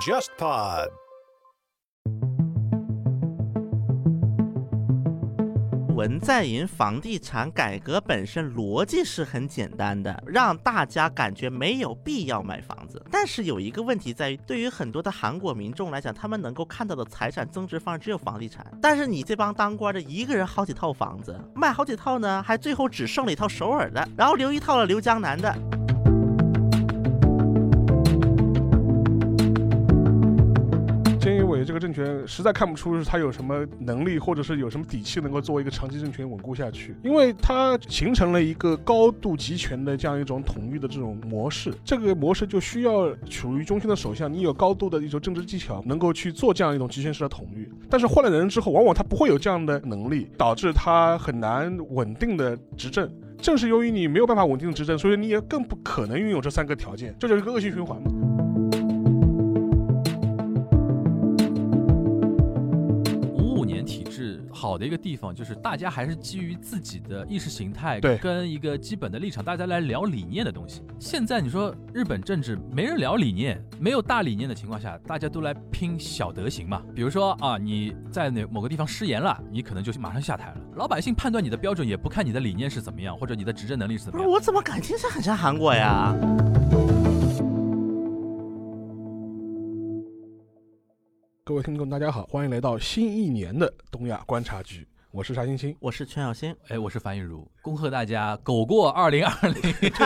JustPod。文在寅房地产改革本身逻辑是很简单的，让大家感觉没有必要买房子。但是有一个问题在于，对于很多的韩国民众来讲，他们能够看到的财产增值方式只有房地产。但是你这帮当官的，一个人好几套房子，卖好几套呢，还最后只剩了一套首尔的，然后留一套了留江南的。这个政权实在看不出是他有什么能力，或者是有什么底气能够作为一个长期政权稳固下去，因为它形成了一个高度集权的这样一种统御的这种模式。这个模式就需要处于中心的首相，你有高度的一种政治技巧，能够去做这样一种集权式的统御。但是换了人之后，往往他不会有这样的能力，导致他很难稳定的执政。正是由于你没有办法稳定的执政，所以你也更不可能拥有这三个条件，这就是一个恶性循环嘛。体制好的一个地方就是大家还是基于自己的意识形态对跟一个基本的立场，大家来聊理念的东西。现在你说日本政治没人聊理念，没有大理念的情况下，大家都来拼小德行嘛。比如说啊，你在哪某个地方失言了，你可能就马上下台了。老百姓判断你的标准也不看你的理念是怎么样，或者你的执政能力是怎不是么样。我怎么感觉这很像韩国呀？各位听众，大家好，欢迎来到新一年的东亚观察局，我是沙星星。我是全小新，哎，我是樊玉茹，恭贺大家狗过 二零二零，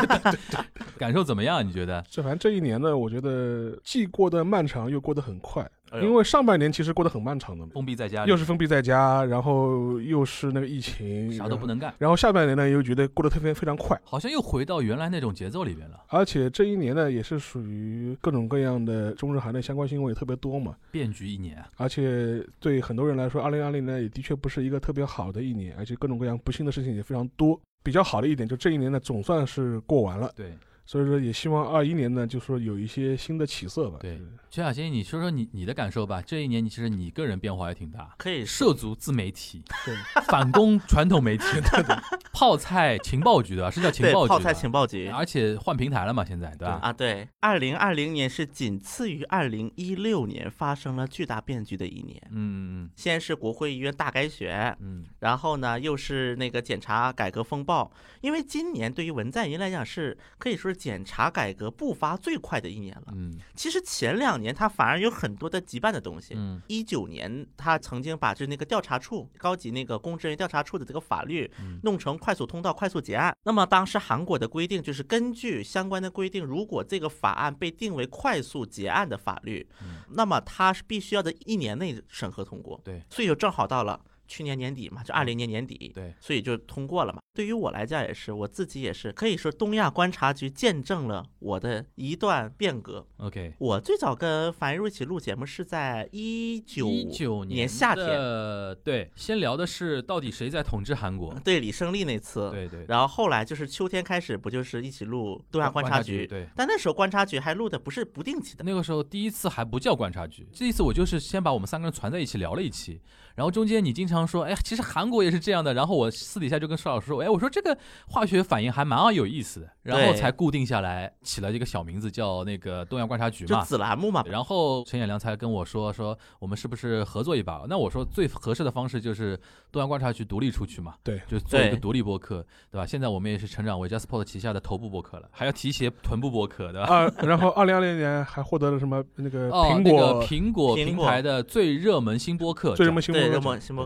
感受怎么样？你觉得？这反正这一年呢，我觉得既过得漫长，又过得很快。哎呦。因为上半年其实过得很漫长的。嘛，封闭在家里，又是封闭在家，然后又是那个疫情，啥都不能干，然后下半年呢，又觉得过得特别非常快，好像又回到原来那种节奏里边了。而且这一年呢，也是属于各种各样的中日韩的相关新闻也特别多嘛。变局一年啊，而且对很多人来说，二零二零年也的确不是一个特别好的一年，而且各种各样不幸的事情也非常多。比较好的一点，就这一年呢，总算是过完了，对所以说也希望二一年呢，就说有一些新的起色吧。对就是全小新，你说说你你的感受吧。这一年你其实你个人变化也挺大，可以涉足自媒体，对，反攻传统媒体，泡菜情报局对吧？是叫情报局，泡菜情报局而且换平台了嘛，现在对吧？啊，对，二零二零年是仅次于二零一六年发生了巨大变局的一年。嗯先是国会议院大改选，嗯然后呢又是那个检察改革风暴。因为今年对于文在寅来讲是可以说是检察改革步伐最快的一年了。嗯其实前两年他反而有很多的羁绊的东西。嗯一九年，他曾经把这那个调查处高级那个公职人员调查处的这个法律嗯弄成快速通道、快速结案。那么当时韩国的规定就是根据相关的规定，如果这个法案被定为快速结案的法律，嗯那么它是必须要在一年内审核通过。对所以就正好到了。去年年底嘛，就二零年年底，对所以就通过了嘛。对于我来讲也是，我自己也是，可以说东亚观察局见证了我的一段变革。，OK。我最早跟樊一茹一起录节目是在一九一九年夏天，的对，先聊的是到底谁在统治韩国？对李胜利那次，对对，然后后来就是秋天开始，不就是一起录东亚观察局？对。但那时候观察局还录的不是不定期的，那个时候第一次还不叫观察局，这一次我就是先把我们三个人攒在一起聊了一期，然后中间你经常说，哎，其实韩国也是这样的，然后我私底下就跟邵老师说，哎，我说这个化学反应还蛮有意思的，然后才固定下来，起了一个小名字叫那个东亚观察局嘛。子栏目嘛。然后陈彦良才跟我说说我们是不是合作一把？那我说最合适的方式就是东亚观察局独立出去嘛，对就做一个独立播客，对吧？现在我们也是成长为 JustPod 旗下的头部播客了，还要提携臀部播客，对吧？啊，然后二零二零年还获得了什么那个哦，苹那个果苹果平台的最热门新播客奖，最热门新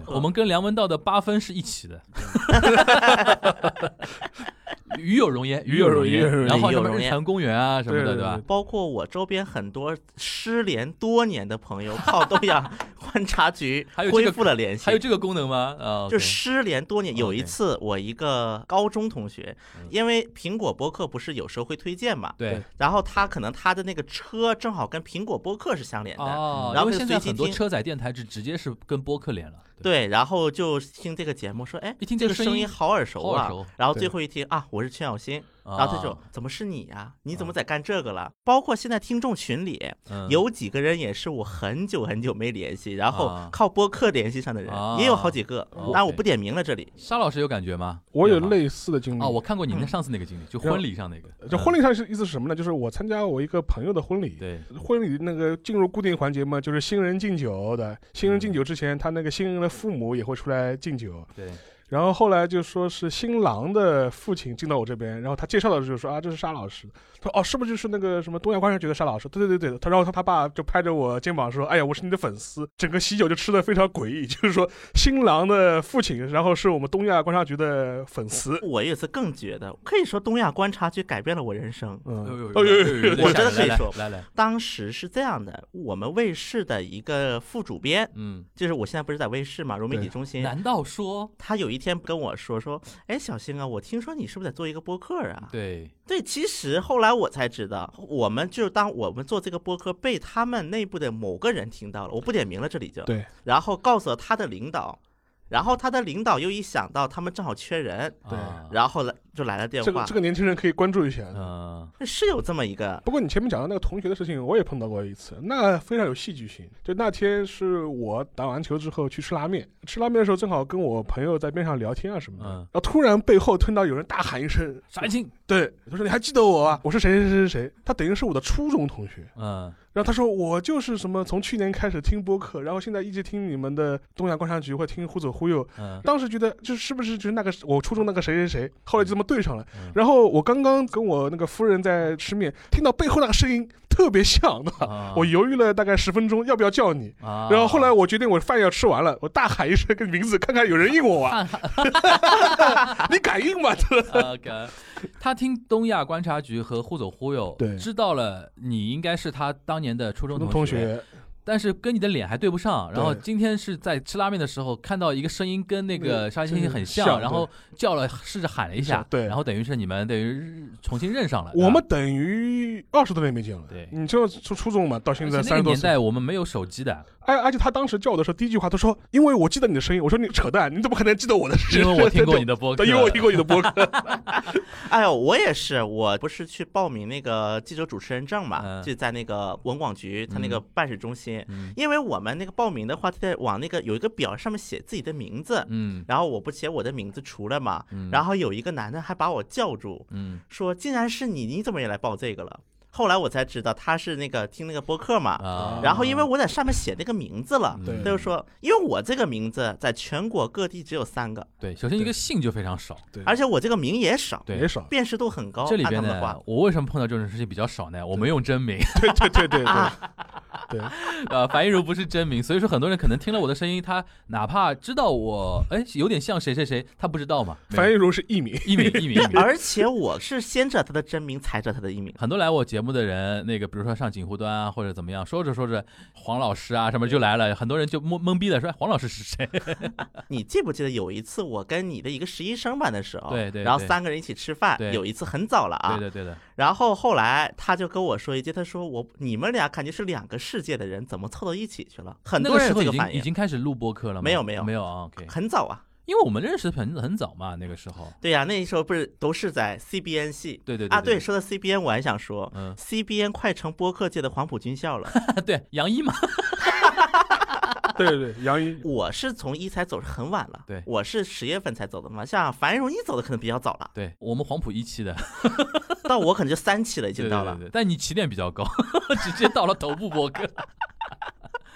我们跟梁文道的八分是一起的。与有容焉，与有容焉。与有荣焉然后什么与有荣焉日坛公园啊什么的，对对吧？包括我周边很多失联多年的朋友，靠东亚 观察局恢复了联系。还有这个功能吗？啊，就失联多年，有一次我一个高中同学嗯，因为苹果播客不是有时候会推荐嘛，对然后他可能他的那个车正好跟苹果播客是相连的，哦，然后现在很多车载电台是直接是跟播客连了。对，然后就听这个节目说，哎，一听这个声音音好耳熟啊熟，然后最后一听啊，我是陈小新，然后他就啊怎么是你呀、你怎么在干这个了？包括现在听众群里嗯有几个人也是我很久很久没联系，然后啊靠播客联系上的人啊也有好几个，哦当然我不点名了这里。沙老师有感觉吗？我有类似的经历啊，我看过你那嗯上次那个经历，就婚礼上那个，就婚礼上是意思是什么呢？就是我参加我一个朋友的婚礼，对，婚礼那个进入固定环节嘛，就是新人敬酒的。新人敬酒之前，他那个新人的父母也会出来敬酒。对，然后后来就说是新郎的父亲进到我这边，然后他介绍的时候说啊，这是沙老师。他说哦，是不是就是那个什么东亚观察局的沙老师？对对对对。他然后他他爸就拍着我肩膀说，哎呀，我是你的粉丝。整个喜酒就吃的非常诡异，就是说新郎的父亲，然后是我们东亚观察局的粉丝。我有一次更觉得，可以说东亚观察局改变了我人生。嗯，哎呦哦呦呦呦我真的可以来说来来，当时是这样的，我们卫视的一个副主编，嗯，就是我现在不是在卫视嘛，融媒体中心。难道说他有一天跟我说说，哎，小新啊，我听说你是不是在做一个播客啊？对，对，其实后来我才知道，我们就当我们做这个播客被他们内部的某个人听到了，我不点名了，这里就。对，然后告诉了他的领导，然后他的领导又一想到他们正好缺人，对。啊然后来就来了电话。这个这，个年轻人可以关注一下。嗯。是有这么一个，不过你前面讲的那个同学的事情，我也碰到过一次，那非常有戏剧性。就那天是我打完球之后去吃拉面，吃拉面的时候正好跟我朋友在边上聊天啊什么的，嗯。然后突然背后听到有人大喊一声杀一清，对，他说你还记得我啊？我是谁谁谁谁谁，他等于是我的初中同学。嗯然后他说我就是什么从去年开始听播客，然后现在一直听你们的东亚观察局或听忽左忽右，嗯当时觉得就是是不是就是那个我初中那个谁谁谁，后来就这么对上了。嗯然后我刚刚跟我那个夫人在吃面，听到背后那个声音特别像的，啊我犹豫了大概十分钟，要不要叫你？啊然后后来我决定我饭要吃完了，我大喊一声个名字，看看有人应我吗！你敢应吗？OK，他听东亚观察局和忽左忽右，对知道了你应该是他当年的初中同同学，但是跟你的脸还对不上。然后今天是在吃拉面的时候看到一个声音跟那个嗯沙欣欣很像像，然后叫了试着喊了一下，对然后等于是你们等于重新认上了。我们等于二十多年没见了。对你就初初中嘛，到现在三十多年。代我们没有手机的，而而且他当时叫我的时候，第一句话他说：“因为我记得你的声音。”我说：“你扯淡，你怎么可能记得我的声音？”因为我听过你的播客，因为我听过你的播客。哎呦，我也是，我不是去报名那个记者主持人证嘛，嗯就在那个文广局他那个嗯办事中心，嗯因为我们那个报名的话，他在往那个有一个表上面写自己的名字，嗯然后我不写我的名字出来嘛，嗯，然后有一个男的还把我叫住，嗯说竟然是你，你怎么也来报这个了？后来我才知道他是那个听那个播客嘛，啊，然后因为我在上面写那个名字了，他就说，因为我这个名字在全国各地只有三个，对，首先一个姓就非常少，对，而且我这个名也少，对也少。辨识度很高。这里边的话，，我为什么碰到这种事情比较少呢？我没用真名，对对对对对 对，呃，樊一茹不是真名，所以说很多人可能听了我的声音，他哪怕知道我，哎，有点像谁谁谁，他不知道嘛。樊一茹是艺名。艺名艺名一名。而且我是先知道他的真名，才知道他的艺名。很多来我节目的人，那个比如说上锦湖端啊，或者怎么样，说着说着，黄老师啊什么就来了，很多人就懵懵逼的说，哎黄老师是谁？你记不记得有一次我跟你的一个实习生班的时候，对对对然后三个人一起吃饭，对有一次很早了啊，对的对的，然后后来他就跟我说一句，他说我你们俩肯定是两个世界的人，怎么凑到一起去了？很多时候已经已有这个反应，经开始录播客了吗？没有没有没有啊很早啊。因为我们认识很很早嘛，那个时候，对呀、那时候不是都是在 CBN 系。对对啊，对对，，说到 CBN，我还想说嗯，，CBN 快成播客界的黄埔军校了。对杨一嘛，对对对，杨一。我是从一才走是很晚了，对我是十月份才走的嘛。像樊荣一走的可能比较早了，对我们黄埔一期的，到我可能就三期了，已对对经到了。对对，但你起点比较高，直接到了头部播客。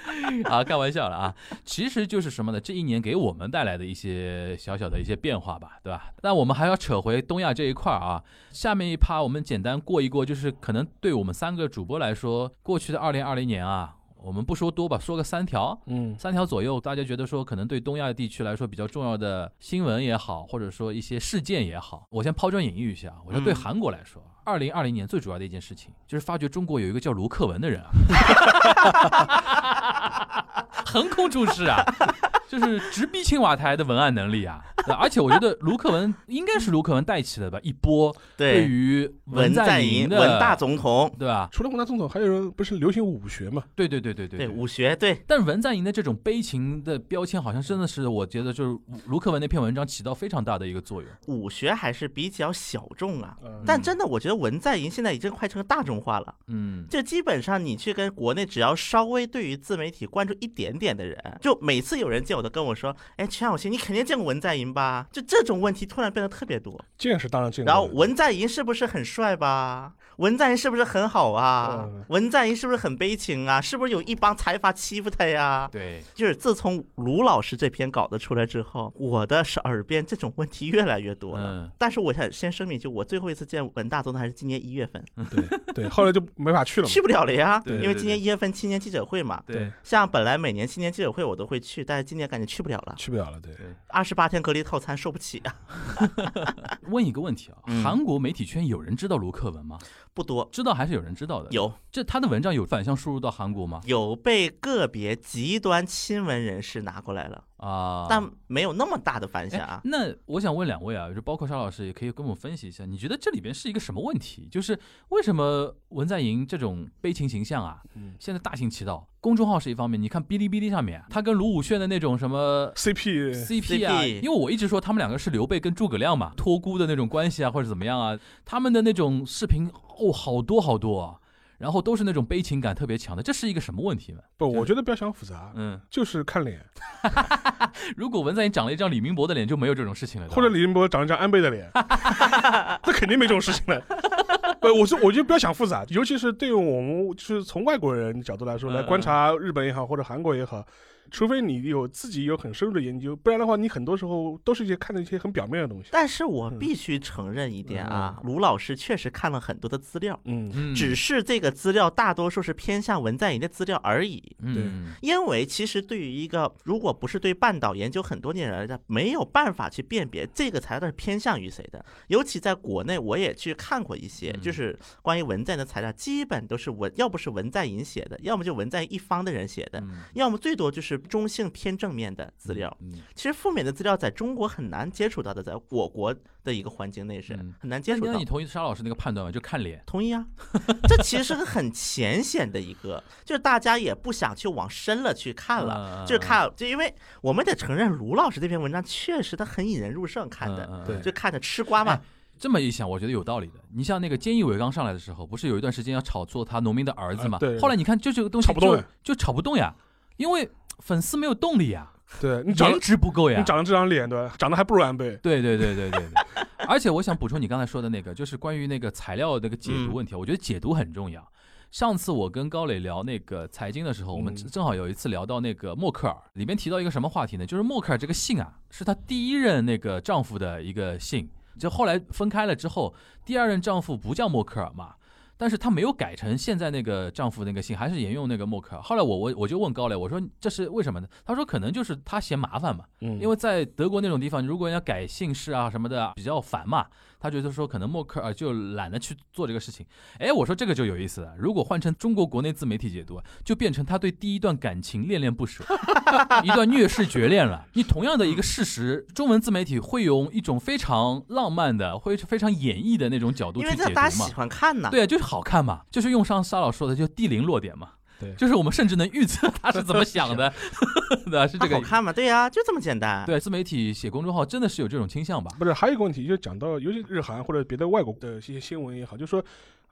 啊，开玩笑了啊，其实就是什么呢？这一年给我们带来的一些小小的一些变化吧，对吧？但我们还要扯回东亚这一块儿啊。下面一趴我们简单过一过，就是可能对我们三个主播来说，过去的二零二零年啊，我们不说多吧，说个三条，嗯，三条左右，大家觉得说可能对东亚地区来说比较重要的新闻也好，或者说一些事件也好，我先抛砖引玉一下。我说对嗯。韩国来说，二零二零年最主要的一件事情就是发觉中国有一个叫卢克文的人啊，横空出世啊，就是直逼青瓦台的文案能力啊！而且我觉得卢克文应该是卢克文带起的吧，一波对对，于文在寅的文大总统，对吧？除了文大总统，还有人不是流行武学嘛？对对对对对对武学，对但是文在寅的这种悲情的标签，好像真的是我觉得就是卢克文那篇文章起到非常大的一个作用。武学还是比较小众啊。嗯但真的，我觉得文在寅现在已经快成大众化了。嗯，就基本上你去跟国内只要稍微对于自媒体关注一点点的人，就每次有人见跟我说：“哎，陈小希，你肯定见过文在寅吧？”就这种问题突然变得特别多。见识当然见。然后文在寅是不是很帅吧？文在寅是不是很好啊嗯？文在寅是不是很悲情啊？是不是有一帮财阀欺负他呀？对，就是自从卢老师这篇稿子出来之后，我的是耳边这种问题越来越多了。嗯，但是我想先声明，就我最后一次见文大总统还是今年一月份，对对，后来就没法去了去。不了了呀，对对因为今年一月份青年记者会嘛。对，像本来每年青年记者会我都会去，但是今年感觉去不了了，去不了了，对。二十八天隔离套餐受不起啊，问一个问题啊，嗯韩国媒体圈有人知道卢克文吗？不多。知道还是有人知道的？，有这他的文章有反向输入到韩国吗？有被个别极端亲文人士拿过来了，啊，但没有那么大的反哎响啊。那我想问两位啊，就包括沙老师，也可以跟我们分析一下，你觉得这里边是一个什么问题？就是为什么文在寅这种悲情形象啊，嗯现在大行其道？公众号是一方面，你看哔哩哔哩上面，他跟卢武铉的那种什么 CP CP 啊，因为我一直说他们两个是刘备跟诸葛亮嘛，托孤的那种关系啊，或者怎么样啊，他们的那种视频哦，好多好多啊，然后都是那种悲情感特别强的，这是一个什么问题呢？不，我觉得不要想复杂，嗯，就是看脸，如果文在寅长了一张李明博的脸，就没有这种事情了，或者李明博长一张安倍的脸，那肯定没这种事情了。不，我说，我就不要想复杂，尤其是对于我们就是从外国人角度来说，嗯来观察日本也好，或者韩国也好，除非你有自己有很深入的研究，不然的话，你很多时候都是一些看的一些很表面的东西。但是我必须承认一点啊，卢老师确实看了很多的资料，嗯，嗯，只是这个资料大多数是偏向文在寅的资料而已。嗯，因为其实对于一个如果不是对半岛研究很多年的人来讲，没有办法去辨别这个材料是偏向于谁的。尤其在国内，我也去看过一些，嗯。就是关于文在寅的材料，基本都是文，要不是文在寅写的，要么就文在寅一方的人写的，嗯。要么最多就是中性偏正面的资料。嗯其实负面的资料在中国很难接触到的，在我国的一个环境内是嗯很难接触到那你。同意沙老师那个判断吗？就看脸。同意啊，这其实是个很浅显的一个，就是大家也不想去往深了去看了，嗯就是看，就因为我们得承认卢老师这篇文章确实他很引人入胜，看的，就看着吃瓜嘛哎。这么一想，我觉得有道理的。你像那个菅义伟刚上来的时候，不是有一段时间要炒作他农民的儿子嘛？后来你看，就这个东西就炒不动就炒不动呀，因为粉丝没有动力呀，对你长颜值不够呀你。长得这张脸，对吧？长得还不如安倍。对对对对对对。而且我想补充你刚才说的那个，就是关于那个材料那个解读问题，我觉得解读很重要。上次我跟高磊聊那个财经的时候，我们嗯正好有一次聊到那个默克尔，里面提到一个什么话题呢？就是默克尔这个姓啊，是她第一任那个丈夫的一个姓，就后来分开了之后，第二任丈夫不叫默克尔嘛，但是她没有改成现在那个丈夫那个姓，还是沿用那个默克尔。后来我我我就问高磊，我说这是为什么呢？他说可能就是他嫌麻烦嘛，嗯，因为在德国那种地方，如果要改姓氏啊什么的比较烦嘛，他觉得说可能默克尔就懒得去做这个事情。哎，我说这个就有意思了。如果换成中国国内自媒体解读，就变成他对第一段感情恋恋不舍，一段虐世绝恋了。你同样的一个事实，中文自媒体会用一种非常浪漫的、会非常演绎的那种角度去解读嘛为这大家喜？欢看呐。对啊，就是好看嘛，就是用上沙老说的，就地灵落点嘛。对就是我们甚至能预测他是怎么想的，对吧？是这个好看嘛？对呀、就这么简单。对，自媒体写公众号真的是有这种倾向吧？不是，还有一个问题，就讲到，尤其日韩或者别的外国的一些新闻也好，就说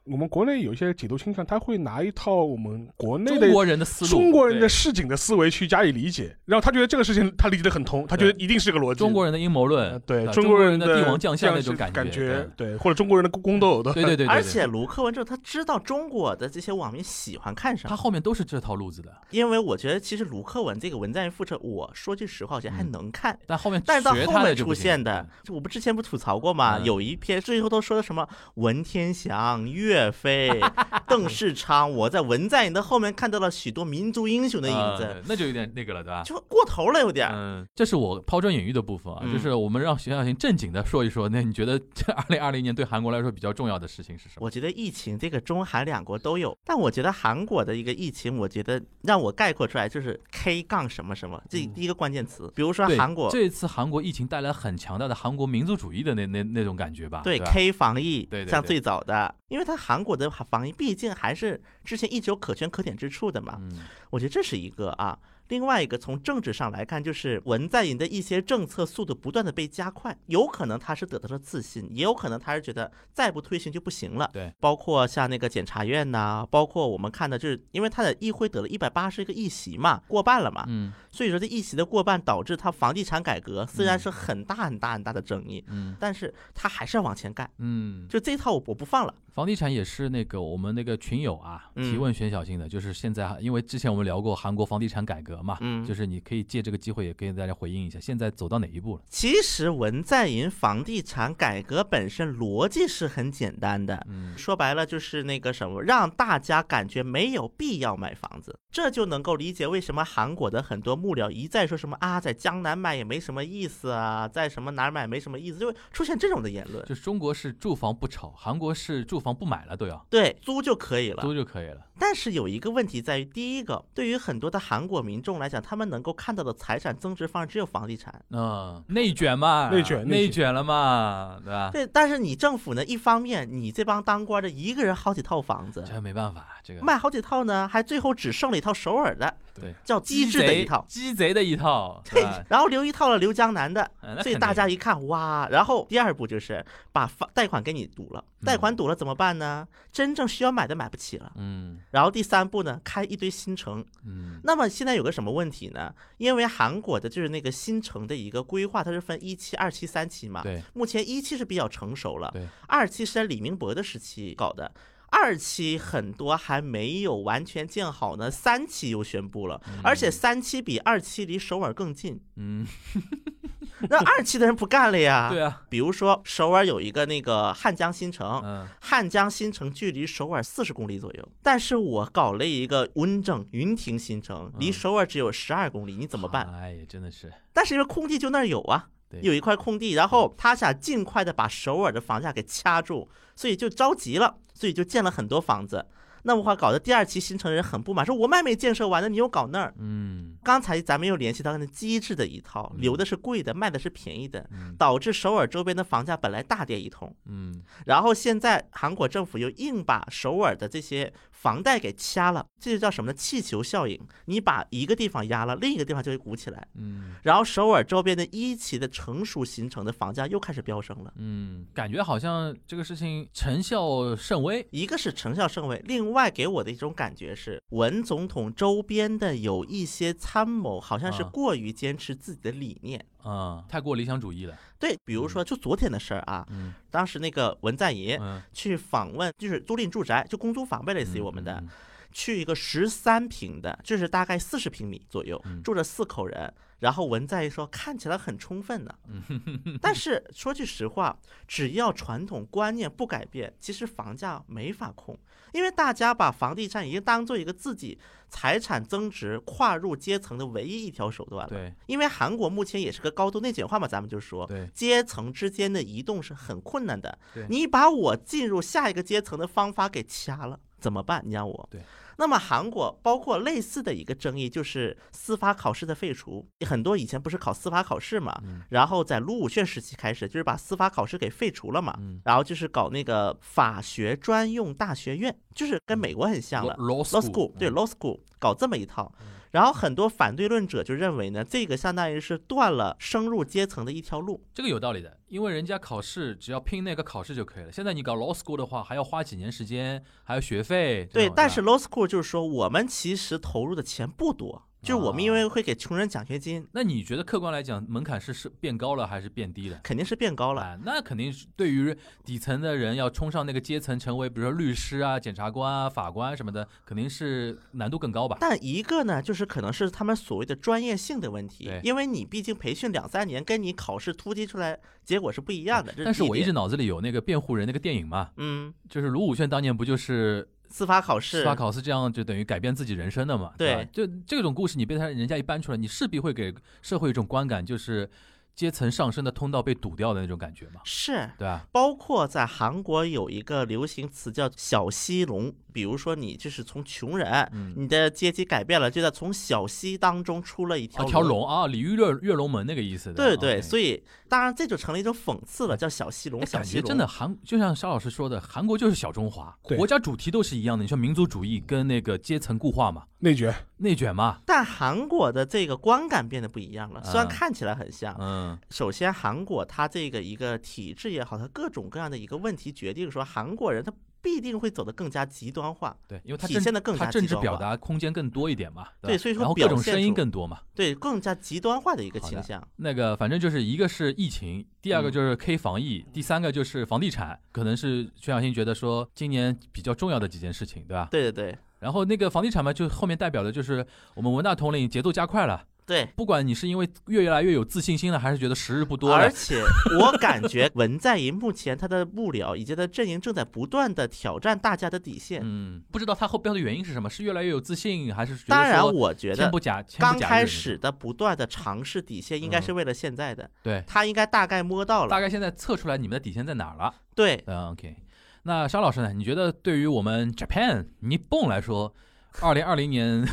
我们国内有一些解读倾向，他会拿一套我们国内的中国人的思路，中国人的市井的思维去加以理解，然后他觉得这个事情他理解的很通，他觉得一定是个逻辑。中国人的阴谋呃论，对中中国人的帝王将相那种感感觉，对，或者中国人的宫斗，对对对对对，对。而且卢克文之后，他知道中国的这些网民喜欢看什么，他后面都是这套路子的，因为我觉得其实卢克文这个文在寅复仇，我说句实话，我觉得还嗯能看。但后面但是到后面出现的，就我不之前不吐槽过吗？嗯。有一篇最后都说的什么文天祥、岳飞，邓世昌，我在文在寅的后面看到了许多民族英雄的影子，呃那就有点那个了，对吧？就过头了有点。嗯，这是我抛砖引玉的部分啊，嗯就是我们让徐小新正经的说一说，那你觉得 这二零二零年对韩国来说比较重要的事情是什么？我觉得疫情这个中韩两国都有，但我觉得韩国的一个疫情，我觉得让我概括出来就是 K 杠什么什么，这第一个关键词。比如说，韩国这一次韩国疫情带来很强大的韩国民族主义的那那那种感觉吧？对吧 K 防疫，对对对像最早的，因为它韩国的防疫毕竟还是之前一直有可圈可点之处的嘛，嗯。我觉得这是一个啊。另外一个从政治上来看，就是文在寅的一些政策速度不断的被加快，有可能他是得到了自信，也有可能他是觉得再不推行就不行了。对，包括像那个检察院呐、包括我们看的，就是因为他的议会得了一百八十个议席嘛，过半了嘛，嗯。所以说这议席的过半导致他房地产改革虽然是很大很大很大的争议，嗯。但是他还是要往前干。嗯，就这套我我不放了，房地产也是那个我们那个群友啊嗯提问选小新的，就是现在因为之前我们聊过韩国房地产改革嘛，嗯就是你可以借这个机会也跟大家回应一下，现在走到哪一步了？其实文在寅房地产改革本身逻辑是很简单的，嗯说白了就是那个什么，让大家感觉没有必要买房子，这就能够理解为什么韩国的很多幕僚一再说什么啊，在江南买也没什么意思啊，在什么哪儿买没什么意思，就会出现这种的言论。就中国是住房不炒，韩国是住房不买了都要对，租就可以了。租就可以了。但是有一个问题在于，第一个，对于很多的韩国民众来讲，他们能够看到的财产增值方式只有房地产。嗯，内卷嘛，内卷内卷内卷了嘛，对吧？对，但是你政府呢，一方面你这帮当官的一个人好几套房子，这没办法，这个卖好几套呢，还最后只剩了一套首尔的，对叫机智的一套。鸡贼的一套，对？然后留一套了留江南的，所以大家一看哇，然后第二步就是把房贷款给你堵了，贷款堵了怎么办呢？真正需要买的买不起了。嗯然后第三步呢，开一堆新城。嗯那么现在有个什么问题呢？因为韩国的就是那个新城的一个规划，它是分一期、二期、三期嘛。对目前一期是比较成熟了，对，二期是在李明博的时期搞的。二期很多还没有完全建好呢，三期又宣布了，而且三期比二期离首尔更近，嗯，那二期的人不干了呀。对啊，比如说首尔有一个那个汉江新城，嗯。汉江新城距离首尔四十公里左右，但是我搞了一个温正云亭新城，离嗯。首尔只有十二公里，你怎么办？哎呀，真的是，但是因为空地就那儿有啊，对有一块空地，然后他想尽快的把首尔的房价给掐住，所以就着急了，所以就建了很多房子。那么话搞得第二期新城人很不满，说我们还没建设完呢，你又搞那儿。嗯。刚才咱们又联系到那机智的一套，嗯。留的是贵的，卖的是便宜的，嗯。导致首尔周边的房价本来大跌一通，嗯。然后现在韩国政府又硬把首尔的这些房贷给掐了，这就叫什么呢？气球效应。你把一个地方压了，另一个地方就会鼓起来，嗯然后首尔周边的一期的成熟形成的房价又开始飙升了。嗯，感觉好像这个事情成效甚微。一个是成效甚微，另外给我的一种感觉是，文总统周边的有一些参谋好像是啊过于坚持自己的理念。嗯，太过理想主义了。对，比如说就昨天的事儿啊，嗯。当时那个文在寅嗯，去访问，就是租赁住宅，就公租房呗，类似于我们的，嗯去一个十三平的，就是大概四十平米左右，嗯。住着四口人。然后文在寅说看起来很充分呢，但是说句实话，只要传统观念不改变，其实房价没法控，因为大家把房地产已经当做一个自己财产增值、跨入阶层的唯一一条手段了。对因为韩国目前也是个高度内卷化嘛，咱们就说，对阶层之间的移动是很困难的对。你把我进入下一个阶层的方法给掐了，怎么办？你让我对。那么韩国包括类似的一个争议就是司法考试的废除，很多以前不是考司法考试嘛，嗯。然后在卢武铉时期开始就是把司法考试给废除了嘛，嗯。然后就是搞那个法学专用大学院，就是跟美国很像了。，law school 对嗯。law school 搞这么一套，然后很多反对论者就认为呢，这个相当于是断了升入阶层的一条路。这个有道理的，因为人家考试只要拼那个考试就可以了。现在你搞 law school 的话，还要花几年时间，还有学费。对，但是吧 law school 就是说我们其实投入的钱不多，就是我们因为会给穷人奖学金，那你觉得客观来讲，门槛是是变高了还是变低了？肯定是变高了。啊，那肯定是对于底层的人要冲上那个阶层，成为比如说律师啊、检察官啊、法官什么的，肯定是难度更高吧？但一个呢，就是可能是他们所谓的专业性的问题，因为你毕竟培训两三年，跟你考试突击出来结果是不一样的。这但是我一直脑子里有那个辩护人那个电影嘛，嗯，就是卢武铉当年不就是司法考试，司法考试这样就等于改变自己人生的嘛？对吧就这种故事，你被他人家一搬出来，你势必会给社会一种观感，就是阶层上升的通道被堵掉的那种感觉嘛，是。对吧？包括在韩国有一个流行词叫“小西龙”，比如说你就是从穷人，嗯你的阶级改变了，就在从小溪当中出了一条啊，条龙啊，鲤鱼跃跃龙门那个意思的。对对，所以以当然这就成了一种讽刺了，叫小西龙，小西龙。感觉真的韩，就像沙老师说的，韩国就是小中华，对国家主题都是一样的。你说民族主义跟那个阶层固化嘛，内卷，内卷嘛，但韩国的这个观感变得不一样了，虽然啊看起来很像。嗯首先，韩国它这个一个体制也好，它各种各样的一个问题，决定说韩国人他必定会走得更加极端化。对，因为他政体现的更他政治表加极端化达空间更多一点嘛，吧对所以说然后各种声音更多嘛。对，更加极端化的一个倾向。那个反正就是一个是疫情，第二个嗯就是 K 防疫，第三个就是房地产，可能是全小新觉得说今年比较重要的几件事情，对吧？对对对然后那个房地产嘛，就后面代表的就是我们文大统领节奏加快了，对。不管你是因为越来越有自信心了，还是觉得时日不多了而，且我感觉文在寅目前他的幕僚以及他的阵营正在不断的挑战大家的底线。嗯，不知道他后背后的原因是什么，是越来越有自信，还是觉得当然，我觉得不假，刚开始的不断的尝试底线，应该是为了现在的。对，他应该大概摸到了。大概现在测出来你们的底线在哪儿了。对，嗯，OK。那沙老师呢？你觉得对于我们 Japan 日本来说，二零二零年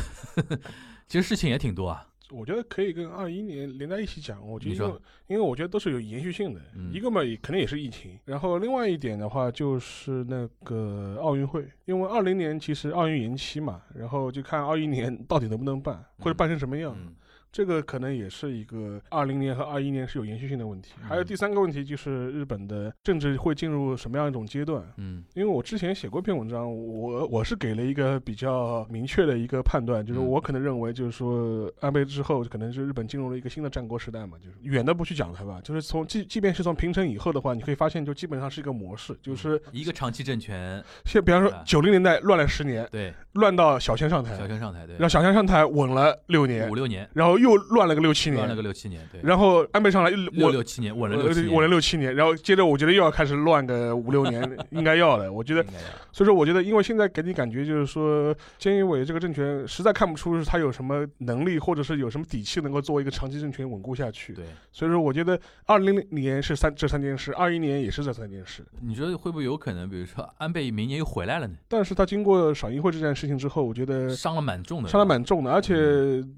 其实事情也挺多啊。我觉得可以跟二一年连在一起讲。我觉得因为因为我觉得都是有延续性的，嗯一个嘛也肯定也是疫情，然后另外一点的话就是那个奥运会，因为二零年其实奥运延期嘛，然后就看二一年到底能不能办，或者办成什么样。嗯这个可能也是一个二零年和二一年是有延续性的问题。还有嗯。第三个问题就是日本的政治会进入什么样一种阶段？嗯。因为我之前写过一篇文章，我我是给了一个比较明确的一个判断，就是嗯。我可能认为，就是说安倍之后，可能是日本进入了一个新的战国时代嘛，就是远的不去讲它吧，就是从即即便是从平成以后的话，你可以发现，就基本上是一个模式，就是一个长期政权，现比方说啊九零年代乱了十年，对，乱到小泉上台，小泉上台，对。让，小泉上台稳了六年。五，六年，然后又乱了个六七年。乱了年，个六七年，对，然后安倍上来又稳六六七年，稳了六七年，稳了六七年，然后接着我觉得又要开始乱个五六年，应该要的，我觉得。所以说，我觉得，因为现在给你感觉就是说，菅义伟这个政权实在看不出是他有什么能力，或者是有什么底气能够作为一个长期政权稳固下去。对。所以说，我觉得二零年是三这三件事，二一年也是这三件事。你觉得会不会有可能，比如说安倍明年又回来了呢？但是他经过赏樱会这件事情之后，我觉得伤了蛮重的，伤了蛮重的，而且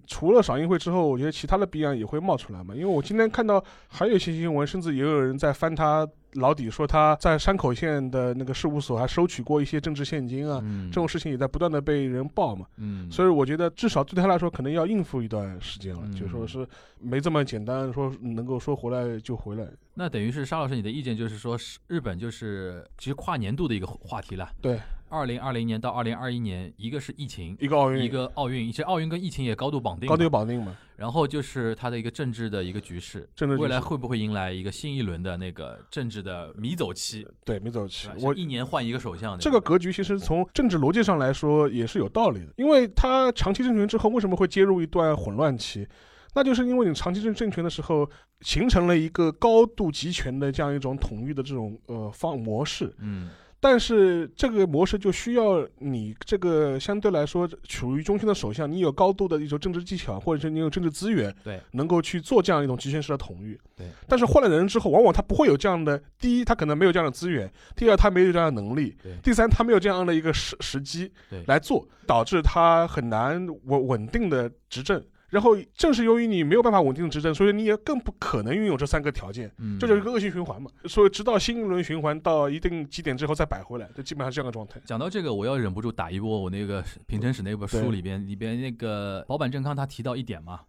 除了赏樱会之后，我觉得其他的弊案也会冒出来嘛。因为我今天看到还有一些新闻，甚至也有人在翻他老底，说他在山口县的那个事务所还收取过一些政治现金啊，嗯，这种事情也在不断的被人报嘛。嗯，所以我觉得至少对他来说，可能要应付一段时间了，嗯就说是没这么简单，说能够说回来就回来。那等于是沙老师，你的意见就是说，是日本就是其实跨年度的一个话题了。对，二零二零年到二零二一年，一个是疫情，一个奥运，一个奥运，其实奥运跟疫情也高度绑定，高度有绑定嘛，然后就是它的一个政治的一个局势，政治局势。未来会不会迎来一个新一轮的那个政治的迷走期？对迷走期。我一年换一个首相，这个格局其实从政治逻辑上来说也是有道理的，因为他长期政权之后为什么会接入一段混乱期？那就是因为你长期政政权的时候，形成了一个高度集权的这样一种统一的这种呃方模式，嗯但是这个模式就需要你这个相对来说处于中心的首相，你有高度的一种政治技巧，或者是你有政治资源，对，能够去做这样一种集权式的统御。对。但是换了人之后，往往他不会有这样的：第一，他可能没有这样的资源；第二，他没有这样的能力；对第三，他没有这样的一个时时机对来做，导致他很难稳稳定的执政。然后正是由于你没有办法稳定的执政，所以你也更不可能拥有这三个条件。嗯，这就是一个恶性循环嘛。所以直到新一轮循环到一定基点之后再摆回来，就基本上是这样的状态。讲到这个，我要忍不住打一波我那个平成史那本书里边，里边那个保坂正康他提到一点嘛，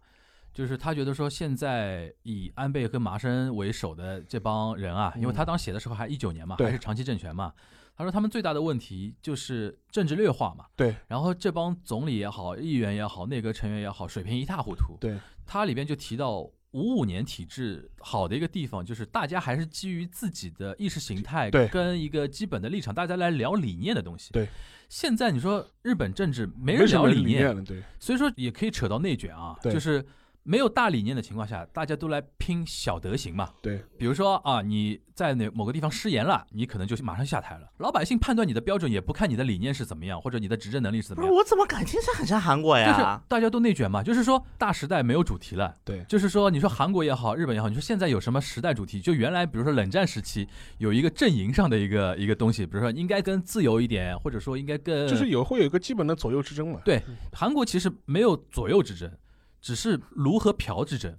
就是他觉得说现在以安倍跟麻生为首的这帮人啊，因为嗯他当写的时候还一九年嘛，还是长期政权嘛，他说他们最大的问题就是政治劣化嘛，对，然后这帮总理也好，议员也好，内阁成员也好，水平一塌糊涂，对，他里边就提到。五五年体制好的一个地方，就是大家还是基于自己的意识形态对跟一个基本的立场，大家来聊理念的东西。对，现在你说日本政治没没人聊理念，了，对所以说也可以扯到内卷啊，对就是没有大理念的情况下，大家都来拼小德行嘛。对，比如说啊，你在哪某个地方失言了，你可能就马上下台了。老百姓判断你的标准也不看你的理念是怎么样，或者你的执政能力是怎么样，不是我怎么感觉这很像韩国呀就是？大家都内卷嘛。就是说大时代没有主题了。对，就是说，你说韩国也好，日本也好，你说现在有什么时代主题？就原来比如说冷战时期有一个阵营上的一个一个东西，比如说应该更自由一点，或者说应该更就是有会有一个基本的左右之争嘛。对韩国其实没有左右之争，只是卢和朴之争，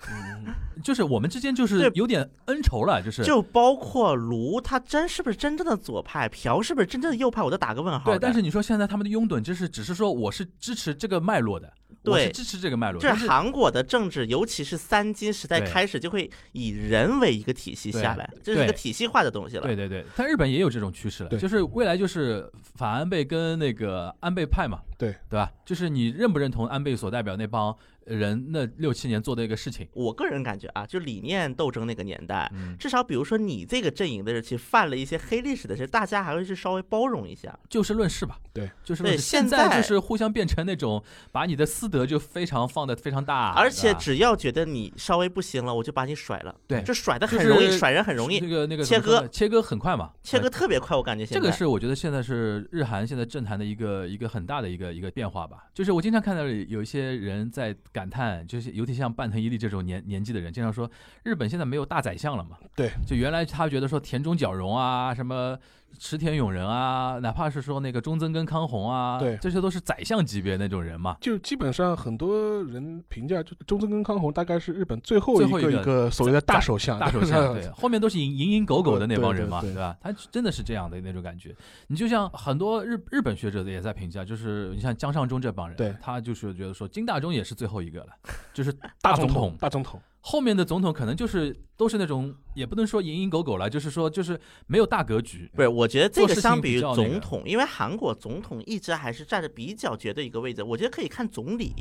就是我们之间就是有点恩仇了，就是就包括卢，他真是不是真正的左派？朴是不是真正的右派？我都打个问号。对。但是你说现在他们的拥趸，就是只是说我是支持这个脉络的，我是对支持这个脉络，这韩国的政治，尤其是三金时代开始，就会以人为一个体系下来，这是一个体系化的东西了。对对对，但日本也有这种趋势了，就是未来就是反安倍跟那个安倍派嘛，对对吧？就是你认不认同安倍所代表那帮人那六七年做的一个事情？我个人感觉啊，就理念斗争那个年代，嗯，至少比如说你这个阵营的人去犯了一些黑历史的事，大家还会去稍微包容一下。就事论事吧。对，就是论事。现现在就是互相变成那种把你的私德就非常放的非常大，而且只要觉得你稍微不行了，我就把你甩了。对这甩的很容易，是甩人很容易那，个那个切割切割很快嘛，切割呃特别快。我感觉现在这个是我觉得现在是日韩现在政坛的一个一个很大的一个一个变化吧。就是我经常看到有一些人在感叹，就是尤其像半藤一力这种年年纪的人，经常说日本现在没有大宰相了嘛。对，就原来他觉得说田中角荣啊，什么池田勇人啊，哪怕是说那个中曾根康弘啊，对这些都是宰相级别那种人嘛。就基本上很多人评价，就中曾根康弘大概是日本最后一个一个所谓的大首相，大首相，对，后面都是蝇营营狗苟的那帮人嘛，对吧？他真的是这样的那种感觉。你就像很多日日本学者也在评价，就是你像江上中这帮人，对他就是觉得说金大中也是最后一个了，就是大总总统，大总统，后面的总统可能就是都是那种也不能说蝇营狗苟了，就是说就是没有大格局。不是，我觉得这个相比于总统，因为韩国总统一直还是占着比较绝对一个位置，我觉得可以看总理。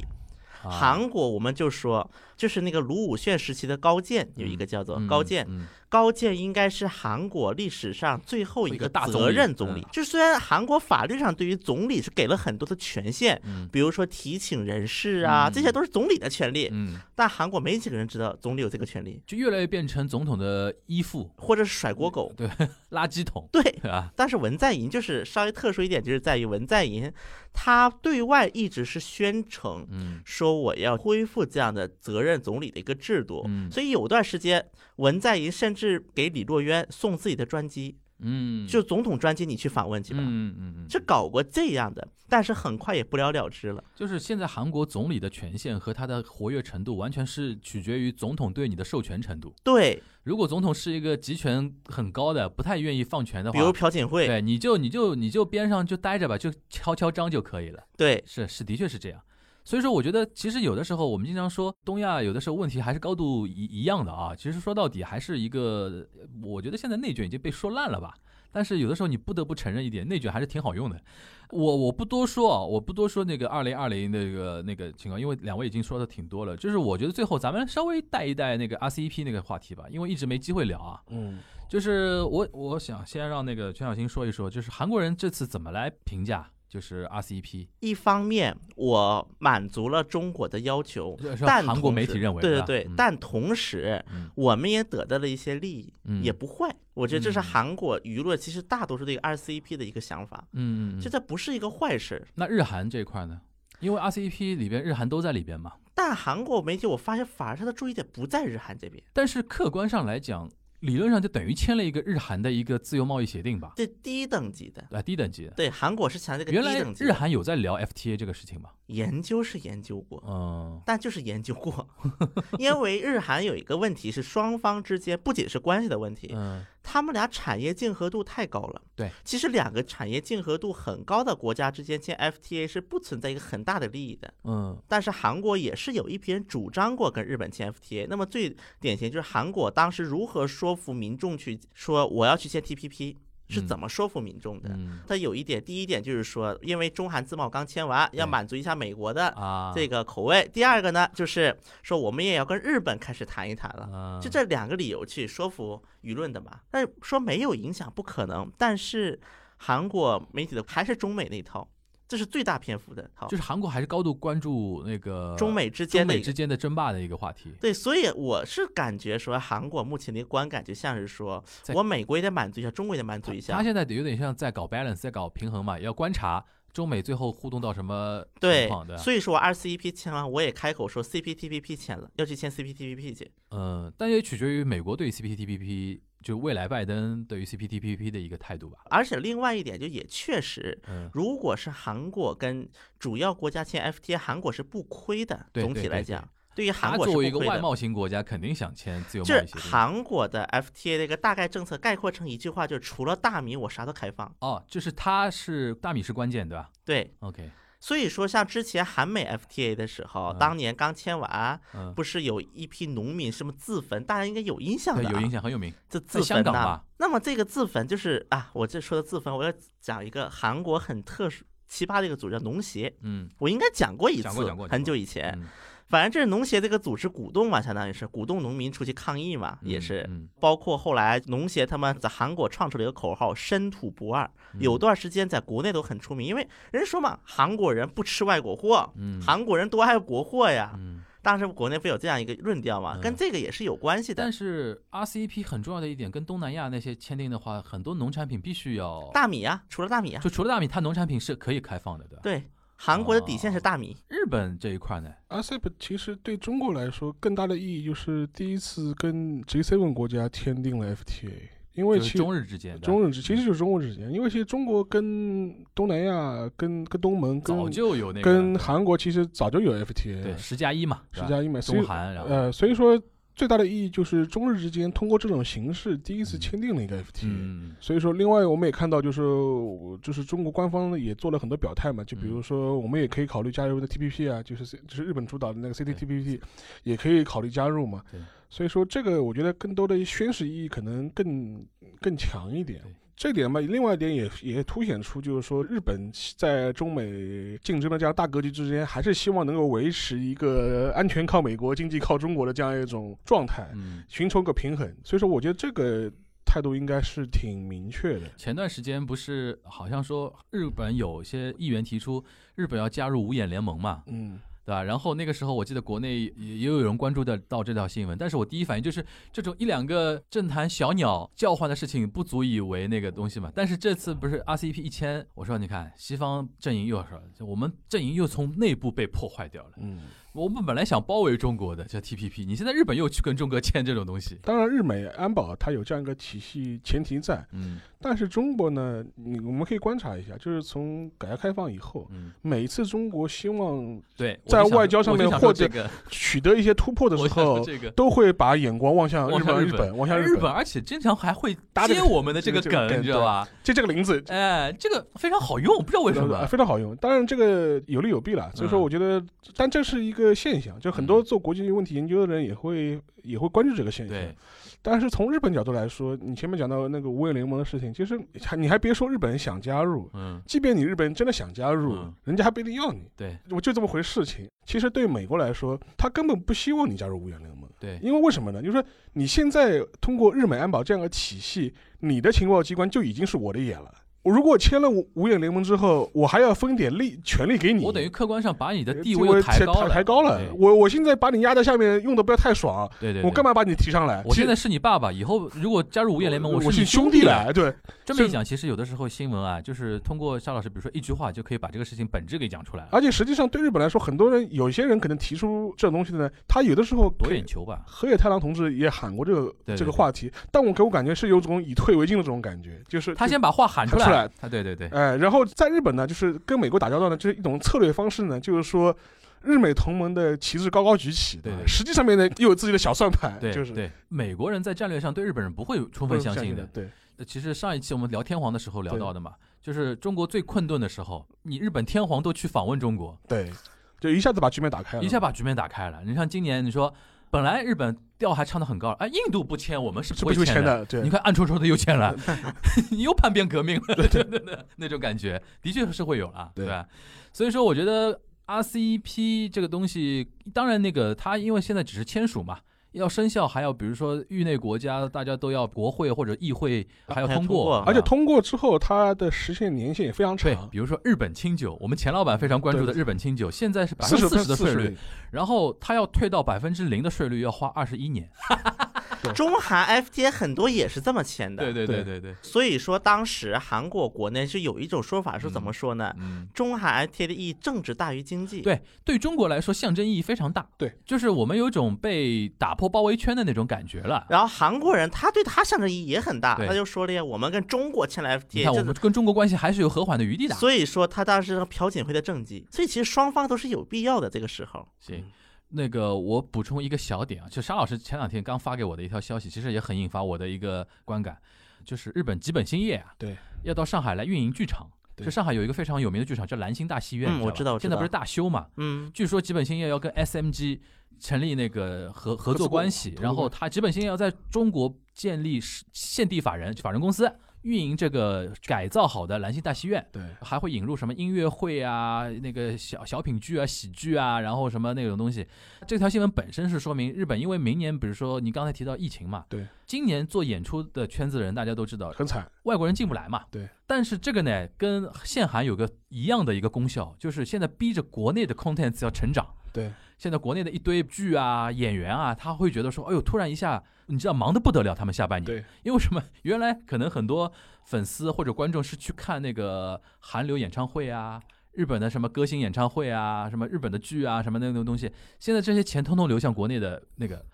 啊韩国我们就说，就是那个卢武铉时期的高渐，有一个叫做嗯高渐，嗯高健应该是韩国历史上最后一一个大责任总理。嗯。就虽然韩国法律上对于总理是给了很多的权限，嗯。比如说提请人事啊，嗯。这些都是总理的权利，嗯，但韩国没几个人知道总理有这个权利，就越来越变成总统的依附、或者是甩锅狗。对 垃圾桶，对，啊？但是文在寅就是稍微特殊一点，就是在于文在寅他对外一直是宣称嗯。说我要恢复这样的责任总理的一个制度，嗯。所以有段时间文在寅甚至给李洛渊送自己的专机，嗯，就总统专机你去访问去吧，嗯嗯嗯，是搞过这样的，但是很快也不了了之了。就是现在韩国总理的权限和他的活跃程度，完全是取决于总统对你的授权程度。对，如果总统是一个集权很高的，不太愿意放权的话，比如朴槿惠，对，你就你就你就边上就待着吧，就敲敲章就可以了。对是是，的确是这样。所以说，我觉得其实有的时候我们经常说东亚有的时候问题还是高度一一样的啊。其实说到底还是一个，我觉得现在内卷已经被说烂了吧。但是有的时候你不得不承认一点，内卷还是挺好用的。我我不多说啊，我不多说那个二零二零那个那个情况，因为两位已经说的挺多了。就是我觉得最后咱们稍微带一带那个 RCEP 那个话题吧，因为一直没机会聊啊。嗯，就是我我想先让那个全小新说一说，就是韩国人这次怎么来评价就是 RCEP，一方面我满足了中国的要求，但韩国媒体认为对对对，嗯。但同时嗯。我们也得到了一些利益，嗯。也不坏。我觉得这是嗯。韩国舆论其实大多数对 RCEP 的一个想法，嗯嗯，嗯。这这不是一个坏事。那日韩这一块呢？因为 RCEP 里边日韩都在里边嘛，但韩国媒体我发现反而他的注意点不在日韩这边，但是客观上来讲，理论上就等于签了一个日韩的一个自由贸易协定吧，这低等级的。啊，低等级的。对，韩国是强这个低原来等级的。日韩有在聊 FTA 这个事情吗？研究是研究过，嗯 但就是研究过，因为日韩有一个问题是双方之间不仅是关系的问题，嗯他们俩产业竞合度太高了。对，其实两个产业竞合度很高的国家之间签 FTA 是不存在一个很大的利益的。嗯但是韩国也是有一批人主张过跟日本签 FTA。那么最典型就是韩国当时如何说服民众去说我要去签 TPP，是嗯怎么说服民众的？嗯它有一点，第一点就是说，因为中韩自贸刚签完，要满足一下美国的啊，这个口味。第二个呢，就是说我们也要跟日本开始谈一谈了。啊就这两个理由去说服舆论的嘛。但是说没有影响不可能，但是韩国媒体的还是中美那一套。这是最大篇幅的。好，就是韩国还是高度关注那个中美之间中美之间的争霸的一个话题。对，所以我是感觉说，韩国目前的一个观感就像是说，我美国也得满足一下，中国也得满足一下他。现在有点像在搞 balance，在搞平衡嘛，要观察中美最后互动到什么情对况，对？所以说我 RCEP 签完，我也开口说 CPTPP 签了，要去签 CPTPP 去。嗯，但也取决于美国对 CPTPP，就未来拜登对于 CPTPP 的一个态度吧。而且另外一点，就也确实，嗯，如果是韩国跟主要国家签 FTA，韩国是不亏的。总体来讲，对于韩国是作为一个外。贸型国家，肯定想签自由贸易协定。韩国的 FTA 的一个大概政策概括成一句话，就是除了大米，我啥都开放。哦，就是它是大米是关键，对吧对，？OK，所以说像之前韩美 FTA 的时候，嗯当年刚签完，嗯，不是有一批农民什么自焚，大家应该有印象的、啊，对有印象，很有名。这自焚呐那么这个自焚就是啊，我这说的自焚，我要讲一个韩国很特殊奇葩的一个组织，叫农协。嗯，我应该讲过一次，很久以前。嗯反正这是农协这个组织鼓动嘛，相当于是鼓动农民出去抗议嘛，也是。嗯，包括后来农协他们在韩国创出了一个口号“深土不二”，嗯有段时间在国内都很出名，因为人说嘛，韩国人不吃外国货，嗯韩国人多爱国货呀。嗯，当时国内不有这样一个论调嘛，嗯跟这个也是有关系的但。是 RCEP 很重要的一点，跟东南亚那些签订的话，很多农产品必须要，大米啊，除了大米啊，就除了大米，它农产品是可以开放的，对吧？对，韩国的底线是大米。日本这一块呢，RCEP 其实对中国来说更大的意义就是第一次跟 G7 国家签订了 FTA，因为就是其中日之间，中日之其实就是中国之间，因为其实中国跟东南亚、跟跟东盟、早跟就有那个。跟韩国其实早就有 FTA，对十加一嘛，十加一嘛，所以中韩，然后。呃，所以说最大的意义就是中日之间通过这种形式第一次嗯签订了一个 FTA。嗯所以说，另外我们也看到，就是我就是中国官方也做了很多表态嘛，就比如嗯说我们也可以考虑加入的 TPP 啊，就是就是日本主导的那个 CPTPP，也可以考虑加入嘛。所以说，这个我觉得更多的宣示意义可能更更强一点对。这点嘛，另外一点也也凸显出，就是说日本在中美竞争的这样大格局之间，还是希望能够维持一个安全靠美国、经济靠中国的这样一种状态，嗯。寻求个平衡。所以说，我觉得这个态度应该是挺明确的。前段时间不是好像说日本有些议员提出日本要加入五眼联盟嘛，嗯，对吧？然后那个时候我记得国内也也有人关注的到这条新闻，但是我第一反应就是这种一两个政坛小鸟叫唤的事情不足以为那个东西嘛。但是这次不是 RCEP 一千，我说你看西方阵营又说就我们阵营又从内部被破坏掉了。嗯，我们本来想包围中国的叫 TPP，你现在日本又去跟中国签这种东西，当然，日美安保它有这样一个体系前提在，嗯但是中国呢，你我们可以观察一下，就是从改革开放以后，嗯，每一次中国希望对，在外交上面获得，取得一些突破的时候，这个。都会把眼光望向日本，望向日日本，望向日本，而且经常还会接我们的这个这个梗，梗你知道吧？就这个林子。哎，这个非常好用，不知道为什呃么。非常好用，当然这个有利有弊了，所以说嗯我觉得，但这是一个现象，就很多做国际问题研究的人也会也会关注这个现象。对，但是从日本角度来说，你前面讲到那个五眼联盟的事情，其实还你还别说日本人想加入，嗯，即便你日本人真的想加入，嗯人家还不一定要你。对我就这么回事情。其实对美国来说，他根本不希望你加入五眼联盟，对，因为为什么呢？就是说你现在通过日美安保这样的体系，你的情报机关就已经是我的眼了。我如果签了五五眼联盟之后，我还要分点利权利给你，我等于客观上把你的呃地位抬高抬了，抬高了。我我现在把你压在下面，用的不要太爽，对对，我干嘛？把你提上来？我现在是你爸爸，以后如果加入五眼联盟，是你我是兄弟来，对，这么一讲，其实有的时候新闻啊，就是通过夏老师，比如说一句话，就可以把这个事情本质给讲出来了，而且实际上对日本来说，很多人有些人可能提出这种东西的呢，他有的时候夺可以眼球吧。河野太郎同志也喊过这个这个话题，但我给我感觉是有种以退为进的这种感觉，就是他先把话喊出来来，他对对对，哎，然后在日本呢，就是跟美国打交道呢，就是一种策略方式呢，就是说日美同盟的旗帜高高举起，对对实际上面呢又有自己的小算盘，对，就是对。美国人在战略上对日本人不会充分相信的。对，呃其实上一期我们聊天皇的时候聊到的嘛，就是中国最困顿的时候，你日本天皇都去访问中国，对，就一下子把局面打开了，一下把局面打开了。你像今年你说，本来日本调还唱得很高，哎，印度不签，我们是是不不会签的。对。你，看暗戳戳的又签了，你又叛变革命了，对。对对，那种感觉的确是会有啊，对。对吧？所以说，我觉得 RCEP 这个东西，当然那个它因为现在只是签署嘛，要生效，还要比如说域内国家大家都要国会或者议会还要通通过，而且啊通过之后，它的实现年限也非常长对，长，比如说日本清酒，我们钱老板非常关注的日本清酒，现在是百分之四十的税率，然后他要退到百分之零的税率，要花二十一年。中韩 FTA 很多也是这么签的。对对对对对，所以说当时韩国国内是有一种说法是怎么说呢？嗯。中韩 FTA 的意义政治大于经济。对，对中国来说象征意义非常大。对，就是我们有种被打破包围圈的那种感觉了。然后韩国人他对他象征意义也很大，他就说了呀，我们跟中国签了 FTA，看，我们跟中国关系还是有和缓的余地的。所以说他当时朴槿惠的政绩，所以其实双方都是有必要的。这个时候，行，那个我补充一个小点啊，就沙老师前两天刚发给我的一条消息，其实也很引发我的一个观感，就是日本吉本兴业啊，对，要到上海来运营剧场。对就上海有一个非常有名的剧场叫蓝星大戏院，知道我知道现在不是大修嘛？嗯，据说吉本兴业要跟 SMG 成立那个合合作关系然后他吉本兴业要在中国建立现地法人法人公司，运营这个改造好的兰心大戏院。对，还会引入什么音乐会啊、那个小小品剧啊、喜剧啊，然后什么那种东西。这条新闻本身是说明日本，因为明年比如说你刚才提到疫情嘛，对，今年做演出的圈子的人大家都知道，很惨，外国人进不来嘛，对。但是这个呢，跟限韩有个一样的一个功效，就是现在逼着国内的 content 要成长。对，现在国内的一堆剧啊、演员啊，他会觉得说，哎呦，突然一下，你知道忙得不得了，他们下半年。对，因为什么？原来可能很多粉丝或者观众是去看那个韩流演唱会啊。日本的什么歌星演唱会啊，什么日本的剧啊，什么那种东西，现在这些钱通通流向国内的那个，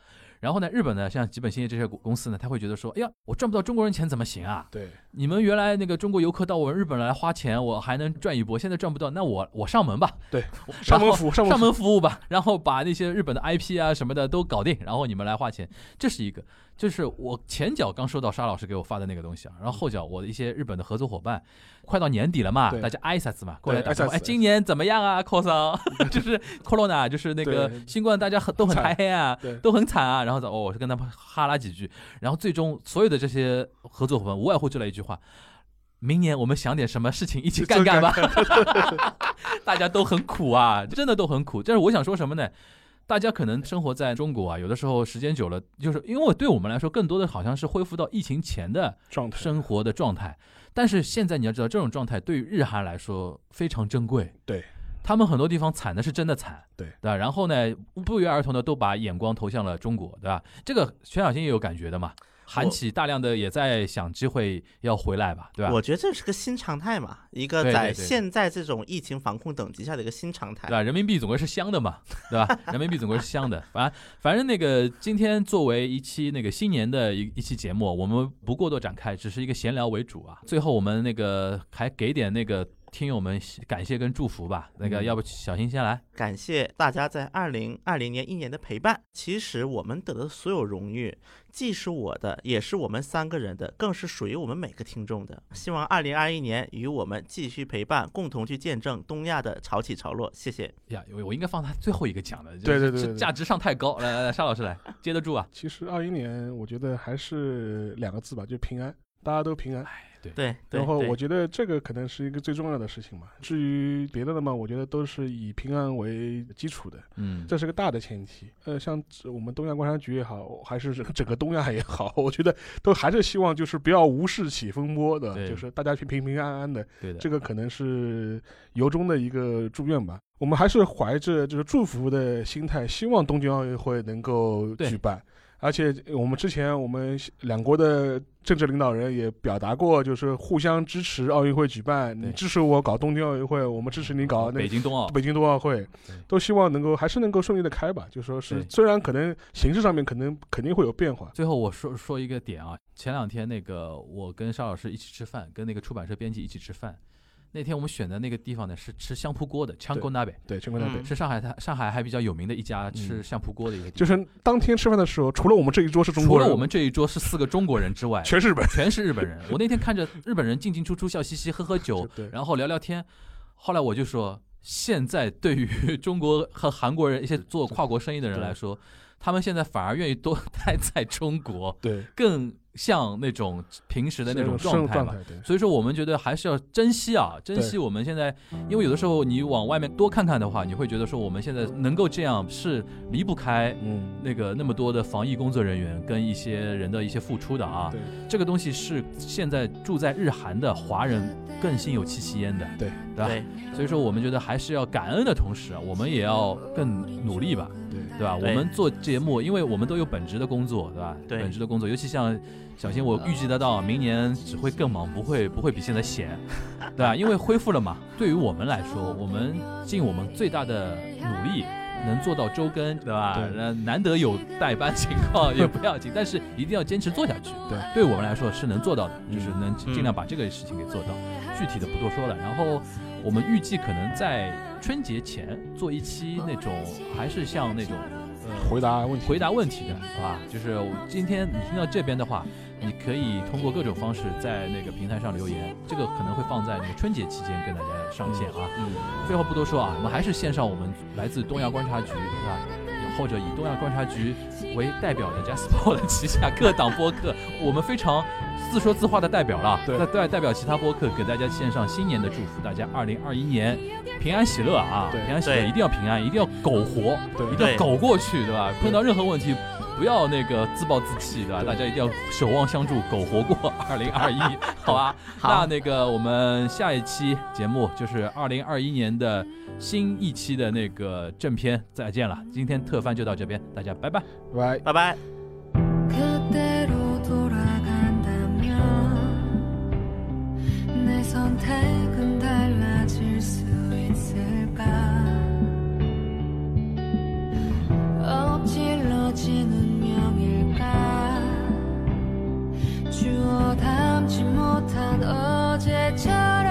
然后呢，日本呢，像吉本兴业这些公司呢，他会觉得说，哎呀，我赚不到中国人钱怎么行啊？对，你们原来那个中国游客到我们日本来花钱，我还能赚一波，现在赚不到，那我我上门吧，对 上门服务，上门服务吧，然后把那些日本的 IP 啊什么的都搞定，然后你们来花钱，这是一个。就是我前脚刚收到沙老师给我发的那个东西啊，然后后脚我的一些日本的合作伙伴，快到年底了嘛，大家挨一下子嘛，过来对打招呼，挨萨斯哎，今年怎么样啊，cos 就是 corona，就是那个新冠，大家很都很嗨啊，都很惨啊，然后哦，我就跟他们哈拉几句，然后最终所有的这些合作伙伴无外乎就来一句话：明年我们想点什么事情一起干干吧。大家都很苦啊，真的都很苦。但是我想说什么呢？大家可能生活在中国啊，有的时候时间久了，就是因为对我们来说，更多的好像是恢复到疫情前的状态，生活的状态。但是现在你要知道，这种状态对于日韩来说非常珍贵。对，他们很多地方惨的是真的惨，对对吧？然后呢，不约而同的都把眼光投向了中国，对吧？这个全小新也有感觉的嘛。韩企大量的也在想机会要回来吧，对吧？我觉得这是个新常态嘛，一个在现在这种疫情防控等级下的一个新常态对。吧？人民币总归是香的嘛，对吧？人民币总归是香的。反正反正那个今天作为一期那个新年的一一期节目，我们不过多展开，只是一个闲聊为主啊。最后我们那个还给点那个听友们感谢跟祝福吧。那个嗯要不小新先来？感谢大家在二零二零年一年的陪伴。其实我们得的所有荣誉，既是我的，也是我们三个人的，更是属于我们每个听众的。希望二零二一年与我们继续陪伴，共同去见证东亚的潮起潮落。谢谢。呀，我我应该放他最后一个讲的，对对对对价值上太高。来来来，沙老师来 接得住啊。其实二一年我觉得还是两个字吧，就平安，大家都平安。对对，对然后我觉得这个可能是一个最重要的事情嘛。至于别的的嘛，我觉得都是以平安为基础的，嗯，这是个大的前提。呃，像我们东亚观察局也好，还是整个东亚也好，我觉得都还是希望就是不要无事起风波的，就是大家去平平安安的。对的，这个可能是由衷的一个祝愿吧。我们还是怀着就是祝福的心态，希望东京奥运会能够举办。而且我们之前我们两国的政治领导人也表达过，就是互相支持奥运会举办。你支持我搞东京奥运会，我们支持你搞那北京冬奥，北京冬奥会，都希望能够还是能够顺利的开吧。就说是虽然可能形式上面可能肯定会有变化，最后我说说一个点啊，前两天那个我跟邵老师一起吃饭，跟那个出版社编辑一起吃饭。那天我们选的那个地方呢是吃香扑锅的枪锅那北，对，全国大北嗯。是上海它上海还比较有名的一家吃嗯相扑锅的一个地方。就是当天吃饭的时候，除了我们这一桌是中国人，除了我们这一桌是四个中国人之外，全是日本人。全是日本人。我那天看着日本人进进出出、笑嘻嘻、喝喝酒，对，然后聊聊天。后来我就说，现在对于 中国和韩国人一些做跨国生意的人来说，他们现在反而愿意多待在中国，对。更像那种平时的那种状态嘛。状态，对，所以说，我们觉得还是要珍惜啊，珍惜我们现在，因为有的时候你往外面多看看的话，你会觉得说我们现在能够这样是离不开嗯，那个那么多的防疫工作人员跟一些人的一些付出的啊。这个东西是现在住在日韩的华人更心有戚戚焉的，对。对。所以说，我们觉得还是要感恩的同时啊，我们也要更努力吧，对，对吧？对我们做节目，因为我们都有本职的工作，对吧？对本职的工作，尤其像小新，我预计得到明年只会更忙，不会不会比现在闲，对吧？因为恢复了嘛。对于我们来说，我们尽我们最大的努力。能做到周更，对吧？对呃，难得有代班情况也不要紧，但是一定要坚持做下去。对，对我们来说是能做到的，嗯就是能尽量把这个事情给做到。具体的不多说了。然后我们预计可能在春节前做一期那种，还是像那种呃回答问题，回答问题的，好吧？就是我今天你听到这边的话，你可以通过各种方式在那个平台上留言，这个可能会放在那个春节期间跟大家上线啊。嗯，废话不多说啊，我们还是线上我们来自东亚观察局，是吧？或者以东亚观察局为代表的 Jasper 的旗下各档播客，我们非常自说自话的代表了，对那代代表其他播客给大家献上新年的祝福，大家二零二一年平安喜乐啊！对平安喜乐，一定要平安，一定要苟活，对一定要苟过去，对吧？碰到任何问题。不要那个自暴自弃，对吧？大家一定要守望相助，苟活过 二零二一，好吧？那好，那个我们下一期节目就是二零二一年的新一期的那个正片，再见了。今天特番就到这边，大家拜拜。拜拜。拜拜。 지는 명 일까？주어 담지 못한 어제처럼